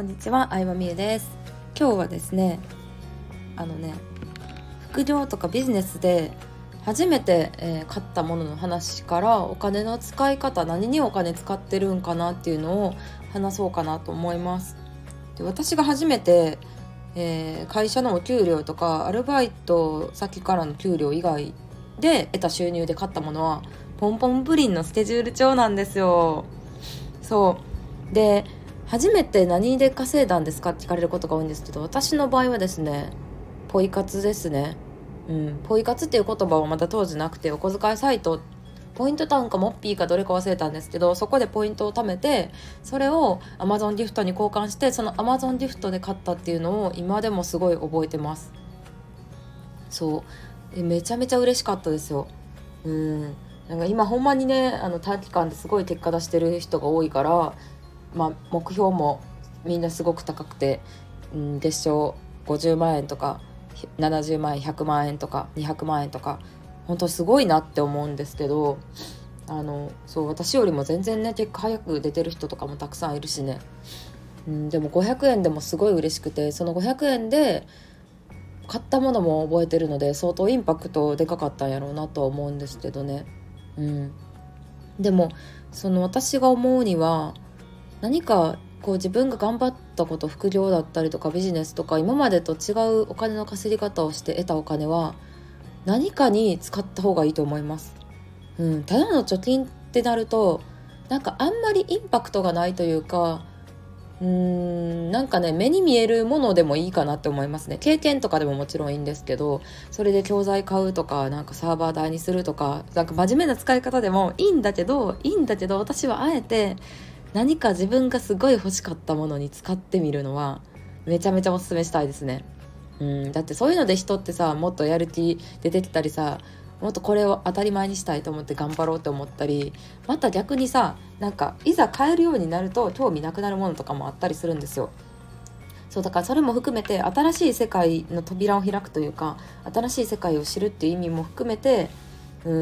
こんにちは、相葉美優です。今日はですねあのね副業とかビジネスで初めて、えー、買ったものの話からお金の使い方何にお金使ってるんかなっていうのを話そうかなと思います。で私が初めて、えー、会社のお給料とかアルバイト先からの給料以外で得た収入で買ったものはポンポンプリンのスケジュール帳なんですよ。そう。で初めて何で稼いだんですかって聞かれることが多いんですけど私の場合はですねポイ活ですね。うん。ポイ活っていう言葉はまだ当時なくてお小遣いサイトポイント単価モッピーかどれか忘れたんですけどそこでポイントを貯めてそれを Amazon ギフトに交換してその Amazon ギフトで買ったっていうのを今でもすごい覚えてます。そう。めちゃめちゃ嬉しかったですよ。うん。なんか今ほんまにねあの短期間ですごい結果出してる人が多いからまあ、目標もみんなすごく高くて、うん、月賞50万円とか70万円100万円とか200万円とか本当すごいなって思うんですけどあのそう私よりも全然ね結果早く出てる人とかもたくさんいるしね、うん、でも500円でもすごい嬉しくてその500円で買ったものも覚えてるので相当インパクトでかかったんやろうなとは思うんですけどね。うん、でもその私が思うには何かこう自分が頑張ったこと副業だったりとかビジネスとか今までと違うお金の稼ぎ方をして得たお金は何かに使った方がいいと思います。うん、ただの貯金ってなるとなんかあんまりインパクトがないというかうーんなんかね目に見えるものでもいいかなって思いますね経験とかでももちろんいいんですけどそれで教材買うとかなんかサーバー代にするとかなんか真面目な使い方でもいいんだけどいいんだけど私はあえて何か自分がすごい欲しかったものに使ってみるのはめちゃめちゃおすすめしたいですね。うん、だってそういうので人ってさもっとやる気出てきたりさもっとこれを当たり前にしたいと思って頑張ろうと思ったりまた逆にさなんかいざ買えるようになると興味なくなるものとかもあったりするんですよ。そうだからそれも含めて新しい世界の扉を開くというか新しい世界を知るっていう意味も含めてうー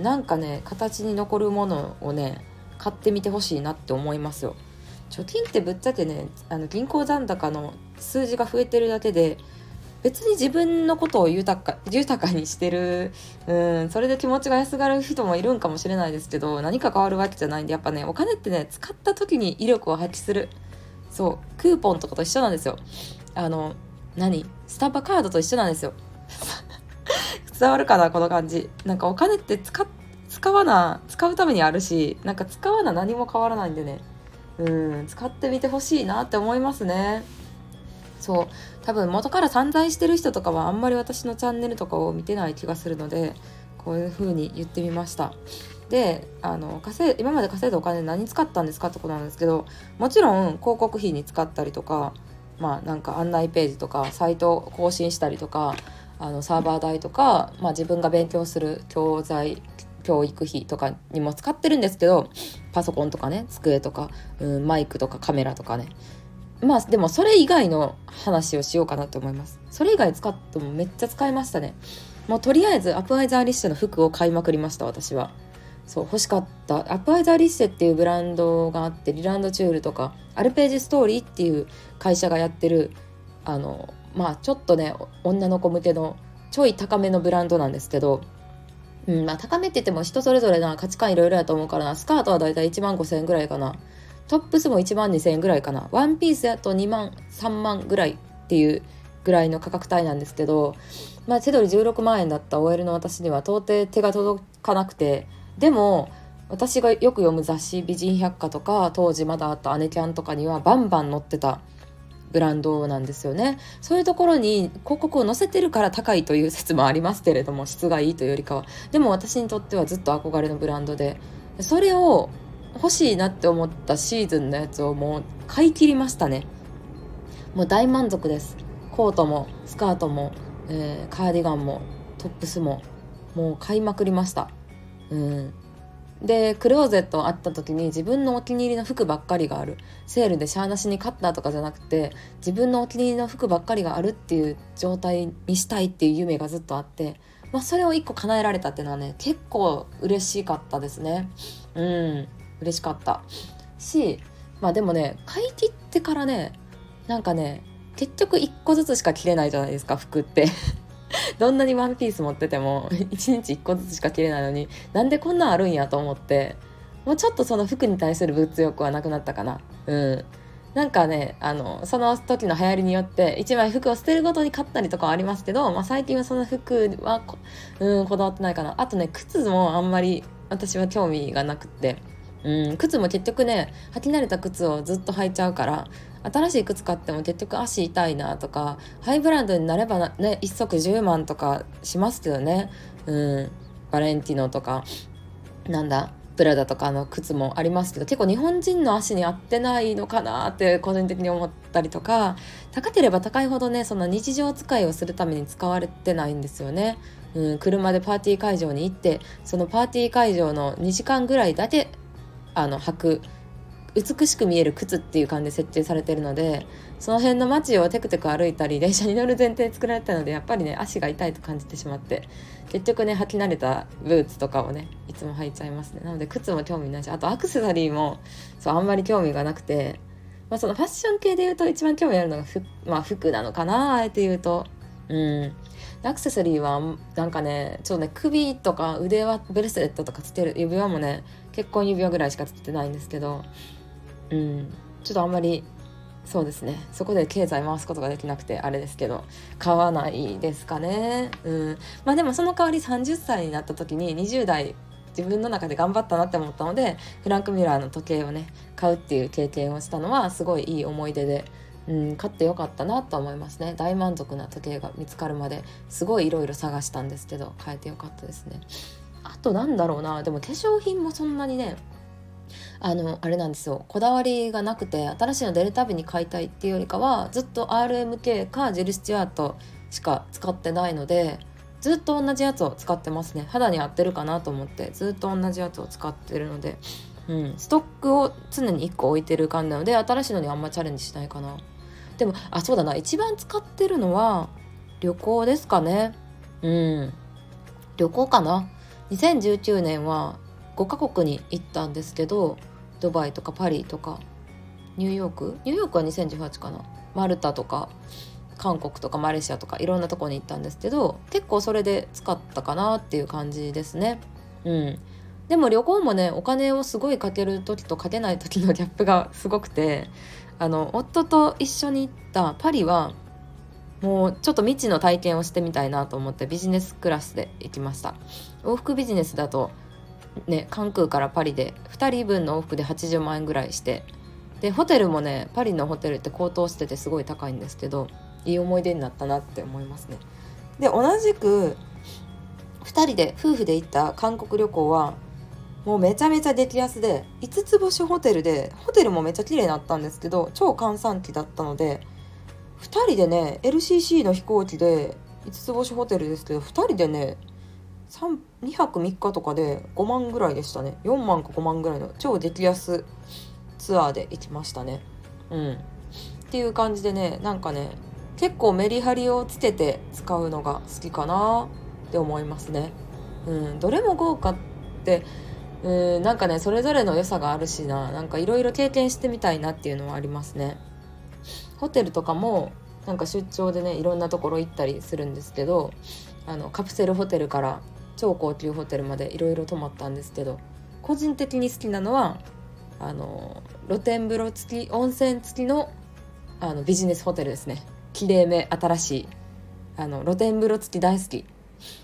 んなんかね形に残るものをね買ってみてほしいなって思いますよ。貯金ってぶっちゃけねあの銀行残高の数字が増えてるだけで別に自分のことを豊か豊かにしてるうんそれで気持ちが安がる人もいるんかもしれないですけど何か変わるわけじゃないんでやっぱねお金ってね使った時に威力を発揮する。そうクーポンとかと一緒なんですよ。あの何？スタバカードと一緒なんですよ 伝わるかなこの感じ。なんかお金って使っ使わな使うためにあるしなんか使わな何も変わらないんでね。うん使ってみてほしいなって思いますね。そう。多分元から散財してる人とかはあんまり私のチャンネルとかを見てない気がするのでこういう風に言ってみました。であの稼い今まで稼いだお金何使ったんですかってことなんですけどもちろん広告費に使ったりとかまあなんか案内ページとかサイト更新したりとかあのサーバー代とか、まあ、自分が勉強する教材教育費とかにも使ってるんですけどパソコンとかね机とか、うん、マイクとかカメラとかね。まあでもそれ以外の話をしようかなと思います。それ以外使ってもめっちゃ使いましたね。もうとりあえずアプアイザーリッシェの服を買いまくりました私は。そう欲しかった。アプアイザーリッシェっていうブランドがあってリランドチュールとかアルページストーリーっていう会社がやってるあのまあちょっとね女の子向けのちょい高めのブランドなんですけどうん、まあ高めって言っても人それぞれな価値観いろいろやと思うからな。スカートはだいたい1万5千円ぐらいかな。トップスも1万2千円ぐらいかな。ワンピースやと2万、3万ぐらいっていうぐらいの価格帯なんですけど、まあ手取り16万円だった OL の私には到底手が届かなくて、でも、私がよく読む雑誌「美人百科」とか当時まだあった「姉キャン」とかにはバンバン載ってたブランドなんですよね。そういうところに広告を載せてるから高いという説もありますけれども質がいいというよりかは。でも私にとってはずっと憧れのブランドで。それを欲しいなって思ったシーズンのやつをもう買い切りましたね。もう大満足です。コートもスカートも、えー、カーディガンもトップスももう買いまくりました。うん。でクローゼットあった時に自分のお気に入りの服ばっかりがある。セールでシャーなしに買ったとかじゃなくて自分のお気に入りの服ばっかりがあるっていう状態にしたいっていう夢がずっとあって、まあ、それを一個叶えられたっていうのはね結構嬉しかったですね。うん嬉しかった。しまあでもね買い切ってからねなんかね結局1個ずつしか着れないじゃないですか服って。どんなにワンピース持ってても 1日1個ずつしか着れないのになんでこんなんあるんやと思ってもうちょっとその服に対する物欲はなくなったかな。うん。なんかねあのその時の流行りによって1枚服を捨てるごとに買ったりとかはありますけど、まあ、最近はその服はこ,、うん、こだわってないかな。あとね靴もあんまり私は興味がなくって。うん靴も結局ね履き慣れた靴をずっと履いちゃうから新しい靴買っても結局足痛いなとかハイブランドになればね1足10万とかしますけどね。うん。バレンティノとかなんだプラダとかの靴もありますけど結構日本人の足に合ってないのかなって個人的に思ったりとか高ければ高いほどねその日常使いをするために使われてないんですよね。うん、車でパーティー会場に行ってそのパーティー会場の2時間ぐらいだけあの履く美しく見える靴っていう感じで設定されてるのでその辺の街をテクテク歩いたり電車に乗る前提作られたのでやっぱりね足が痛いと感じてしまって結局ね履き慣れたブーツとかをねいつも履いちゃいますね。なので靴も興味ないしあとアクセサリーもそうあんまり興味がなくて、まあ、そのファッション系で言うと一番興味あるのが服,、まあ、服なのかなあえて言うと。うん。アクセサリーはなんかねちょっとね首とか腕輪ブレスレットとかつける指輪もね結婚指輪ぐらいしかつけてないんですけどうん。ちょっとあんまりそうですね。そこで経済回すことができなくてあれですけど買わないですかね。うん。まあでもその代わり30歳になった時に20代自分の中で頑張ったなって思ったのでフランク・ミュラーの時計をね買うっていう経験をしたのはすごいいい思い出で、うん、買ってよかったなと思いますね。大満足な時計が見つかるまですごいいろいろ探したんですけど買えてよかったですね。あとなんだろうな。でも化粧品もそんなにねあのあれなんですよ。こだわりがなくて新しいの出るたびに買いたいっていうよりかはずっと RMK かジェル・スチュアートしか使ってないのでずっと同じやつを使ってますね。肌に合ってるかなと思ってずっと同じやつを使ってるので、うん、ストックを常に1個置いてる感じなので新しいのにあんまチャレンジしないかな。でもあそうだな。一番使ってるのは旅行ですかね。うん。旅行かな。2019年は5カ国に行ったんですけどドバイとかパリとかニューヨーク？ニューヨークは2018かな。マルタとか韓国とかマレーシアとかいろんなとこに行ったんですけど結構それで使ったかなっていう感じですね。うん、でも旅行もねお金をすごいかける時とかけない時のギャップがすごくてあの夫と一緒に行ったパリはもうちょっと未知の体験をしてみたいなと思ってビジネスクラスで行きました。往復ビジネスだとね関空からパリで2人分の往復で80万円ぐらいしてでホテルもねパリのホテルって高騰しててすごい高いんですけどいい思い出になったなって思いますね。で同じく2人で夫婦で行った韓国旅行はもうめちゃめちゃ激安で5つ星ホテルでホテルもめっちゃ綺麗になったんですけど超閑散期だったので2人でね LCC の飛行機で5つ星ホテルですけど2人でね2泊3日とかで5万ぐらいでしたね。4万か5万ぐらいの超激安ツアーで行きましたね。うん。っていう感じでねなんかね結構メリハリをつけて使うのが好きかなって思いますね。うん。どれも豪華ってうんなんかねそれぞれの良さがあるしな。なんかいろいろ経験してみたいなっていうのはありますね。ホテルとかもなんか出張でねいろんなところ行ったりするんですけどあのカプセルホテルから超高級ホテルまでいろいろ泊まったんですけど個人的に好きなのはあの露天風呂付き温泉付きのあのビジネスホテルですね。きれいめ新しいあの露天風呂付き大好き、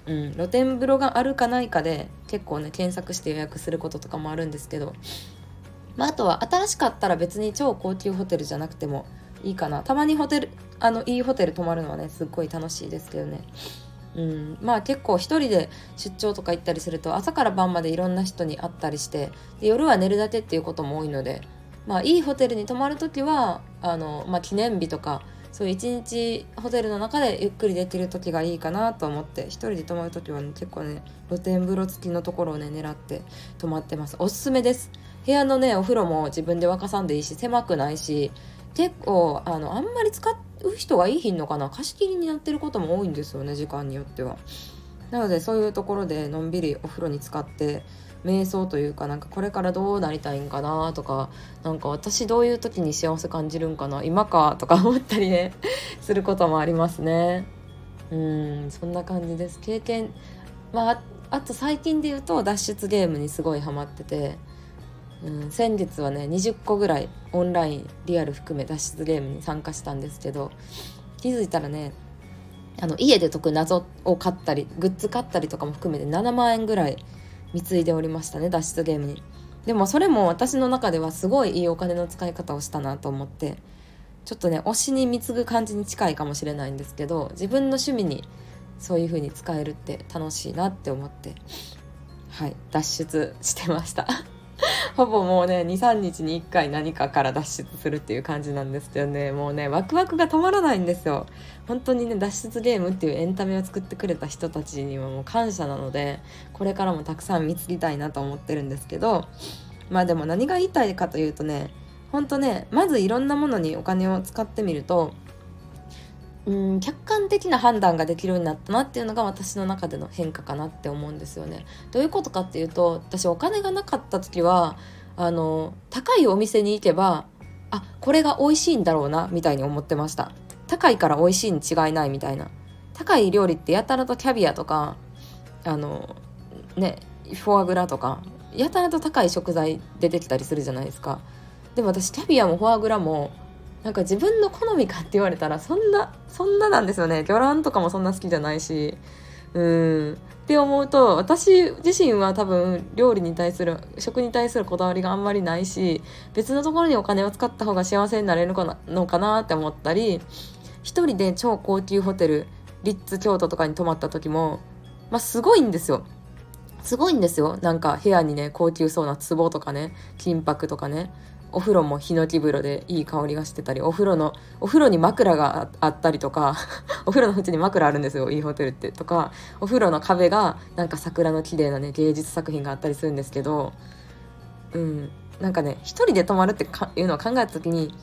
うん、露天風呂があるかないかで結構ね検索して予約することとかもあるんですけど、まあ、あとは新しかったら別に超高級ホテルじゃなくてもいいかな。たまにホテルあのいいホテル泊まるのはねすっごい楽しいですけどね。うん、まあ結構一人で出張とか行ったりすると朝から晩までいろんな人に会ったりしてで夜は寝るだけっていうことも多いので、まあ、いいホテルに泊まる時はあの、まあ、記念日とかそういう一日ホテルの中でゆっくりできる時がいいかなと思って一人で泊まる時は、ね、結構ね露天風呂付きのところをね狙って泊まってます。おすすめです。部屋のねお風呂も自分で沸かさんでいいし狭くないし結構あのあんまり使ってう人がいいひんのかな？貸し切りになってることも多いんですよね時間によっては。なのでそういうところでのんびりお風呂に浸かって瞑想というかなんかこれからどうなりたいんかなとかなんか私どういう時に幸せ感じるんかな？今かとか思ったりね することもありますね。うんそんな感じです。経験まああと最近で言うと脱出ゲームにすごいハマってて、うん、先月はね20個ぐらいオンラインリアル含め脱出ゲームに参加したんですけど気づいたらねあの家で解く謎を買ったりグッズ買ったりとかも含めて7万円ぐらい貢いでおりましたね脱出ゲームに。でもそれも私の中ではすごいいいお金の使い方をしたなと思ってちょっとね推しに貢ぐ感じに近いかもしれないんですけど自分の趣味にそういう風に使えるって楽しいなって思ってはい脱出してました。ほぼもうね23日に1回何かから脱出するっていう感じなんですけどね。もうねワクワクが止まらないんですよ。本当にね脱出ゲームっていうエンタメを作ってくれた人たちにはもう感謝なのでこれからもたくさん見つけたいなと思ってるんですけどまあでも何が言いたいかというとね本当ねまずいろんなものにお金を使ってみるとうん客観的な判断ができるようになったなっていうのが私の中での変化かなって思うんですよね。どういうことかっていうと私お金がなかった時はあの高いお店に行けばあこれが美味しいんだろうなみたいに思ってました。高いから美味しいに違いないみたいな。高い料理ってやたらとキャビアとかあのねフォアグラとかやたらと高い食材出てきたりするじゃないですか。でも私キャビアもフォアグラもなんか自分の好みかって言われたらそんなそんななんですよね。魚卵とかもそんな好きじゃないし。うん。って思うと私自身は多分料理に対する食に対するこだわりがあんまりないし別のところにお金を使った方が幸せになれるのかなって思ったり一人で超高級ホテルリッツ京都とかに泊まった時もまあすごいんですよ。すごいんですよ。なんか部屋にね高級そうな壺とかね金箔とかね。お風呂もヒノキ風呂でいい香りがしてたりお風呂のお風呂に枕があったりとか お風呂の縁に枕あるんですよいいホテルってとかお風呂の壁がなんか桜の綺麗なね芸術作品があったりするんですけどうんなんかね一人で泊まるっていうのを考えた時に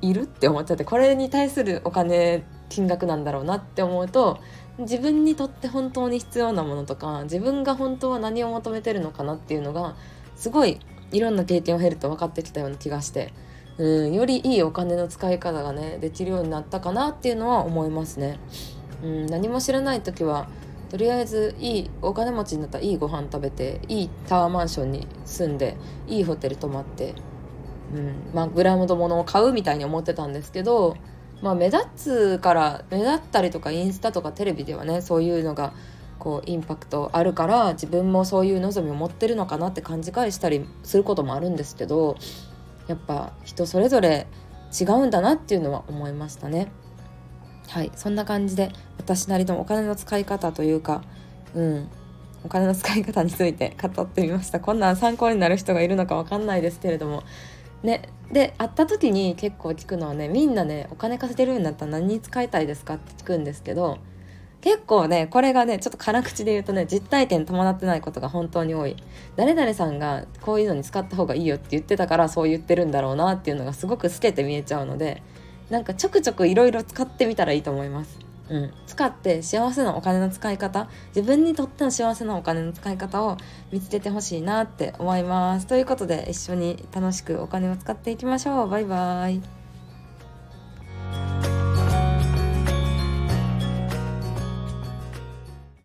いるって思っちゃってこれに対するお金金額なんだろうなって思うと自分にとって本当に必要なものとか自分が本当は何を求めてるのかなっていうのがすごいいろんな経験を経ると分かってきたような気がしてうんよりいいお金の使い方がねできるようになったかなっていうのは思いますね。うん何も知らない時はとりあえずいいお金持ちになったらいいご飯食べていいタワーマンションに住んでいいホテル泊まって、うんまあ、グラムド物を買うみたいに思ってたんですけど、まあ、目立つから目立ったりとかインスタとかテレビではねそういうのがこうインパクトあるから自分もそういう望みを持ってるのかなって勘違いしたりすることもあるんですけどやっぱ人それぞれ違うんだなっていうのは思いましたね。はいそんな感じで私なりのお金の使い方というかうんお金の使い方について 語ってみましたこんなん参考になる人がいるのか分かんないですけれどもねで会った時に結構聞くのはねみんなねお金稼げるようになったら何に使いたいですかって聞くんですけど結構ねこれがねちょっと辛口で言うとね実体験伴ってないことが本当に多い。誰々さんがこういうのに使った方がいいよって言ってたからそう言ってるんだろうなっていうのがすごく透けて見えちゃうのでなんかちょくちょくいろいろ使ってみたらいいと思います。うん、使って幸せなお金の使い方自分にとっての幸せなお金の使い方を見つけてほしいなって思います。ということで一緒に楽しくお金を使っていきましょう。バイバーイ。